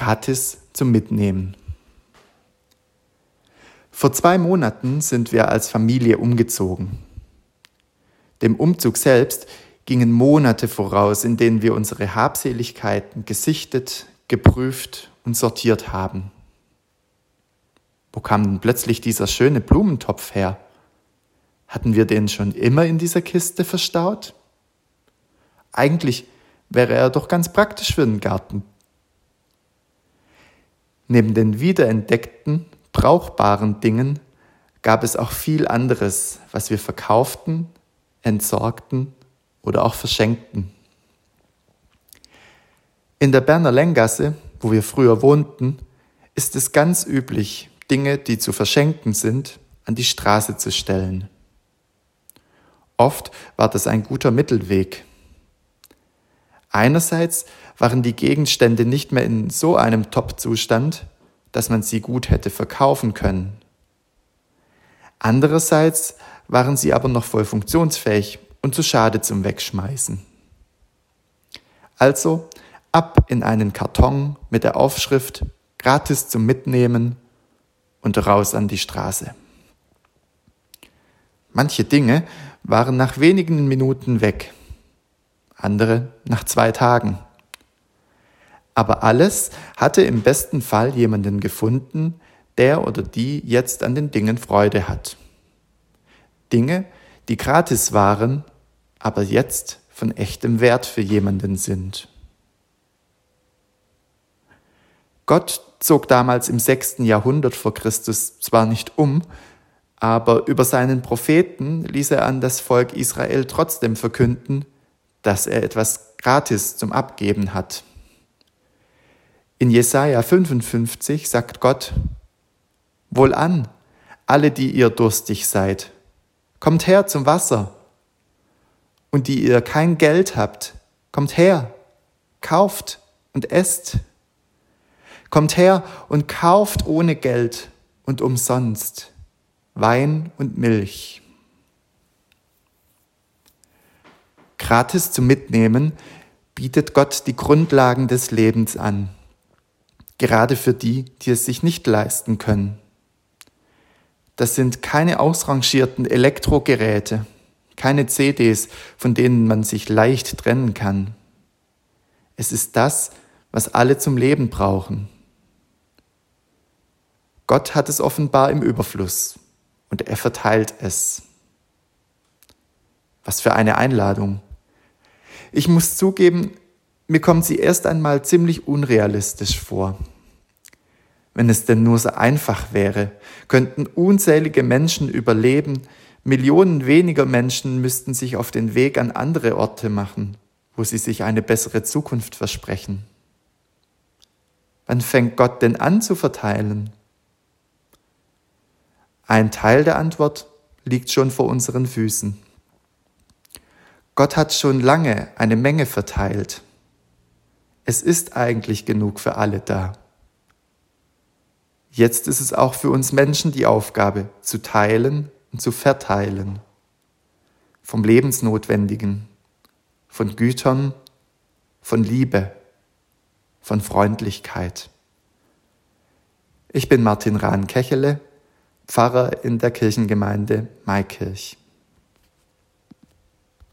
gratis zum Mitnehmen. Vor zwei Monaten sind wir als Familie umgezogen. Dem Umzug selbst gingen Monate voraus, in denen wir unsere Habseligkeiten gesichtet, geprüft und sortiert haben. Wo kam denn plötzlich dieser schöne Blumentopf her? Hatten wir den schon immer in dieser Kiste verstaut? Eigentlich wäre er doch ganz praktisch für den Garten. Neben den wiederentdeckten, brauchbaren Dingen gab es auch viel anderes, was wir verkauften, entsorgten oder auch verschenkten. In der Berner Lenggasse, wo wir früher wohnten, ist es ganz üblich, Dinge, die zu verschenken sind, an die Straße zu stellen. Oft war das ein guter Mittelweg. Einerseits waren die Gegenstände nicht mehr in so einem Top-Zustand, dass man sie gut hätte verkaufen können. Andererseits waren sie aber noch voll funktionsfähig und zu schade zum Wegschmeißen. Also ab in einen Karton mit der Aufschrift gratis zum Mitnehmen und raus an die Straße. Manche Dinge waren nach wenigen Minuten weg, andere nach zwei Tagen. Aber alles hatte im besten Fall jemanden gefunden, der oder die jetzt an den Dingen Freude hat. Dinge, die gratis waren, aber jetzt von echtem Wert für jemanden sind. Gott zog damals im sechsten Jahrhundert vor Christus zwar nicht um, aber über seinen Propheten ließ er an das Volk Israel trotzdem verkünden, dass er etwas gratis zum Abgeben hat. In Jesaja 55 sagt Gott, Wohlan, alle, die ihr durstig seid, kommt her zum Wasser. Und die ihr kein Geld habt, kommt her, kauft und esst. Kommt her und kauft ohne Geld und umsonst Wein und Milch. Gratis zum Mitnehmen bietet Gott die Grundlagen des Lebens an, gerade für die, die es sich nicht leisten können. Das sind keine ausrangierten Elektrogeräte, keine CDs, von denen man sich leicht trennen kann. Es ist das, was alle zum Leben brauchen. Gott hat es offenbar im Überfluss und er verteilt es. Was für eine Einladung. Ich muss zugeben, mir kommt sie erst einmal ziemlich unrealistisch vor. Wenn es denn nur so einfach wäre, könnten unzählige Menschen überleben, Millionen weniger Menschen müssten sich auf den Weg an andere Orte machen, wo sie sich eine bessere Zukunft versprechen. Wann fängt Gott denn an zu verteilen? Ein Teil der Antwort liegt schon vor unseren Füßen. Gott hat schon lange eine Menge verteilt. Es ist eigentlich genug für alle da. Jetzt ist es auch für uns Menschen die Aufgabe, zu teilen und zu verteilen. Vom Lebensnotwendigen, von Gütern, von Liebe, von Freundlichkeit. Ich bin Martin Rahn-Kechele Pfarrer in der Kirchengemeinde Maikirch.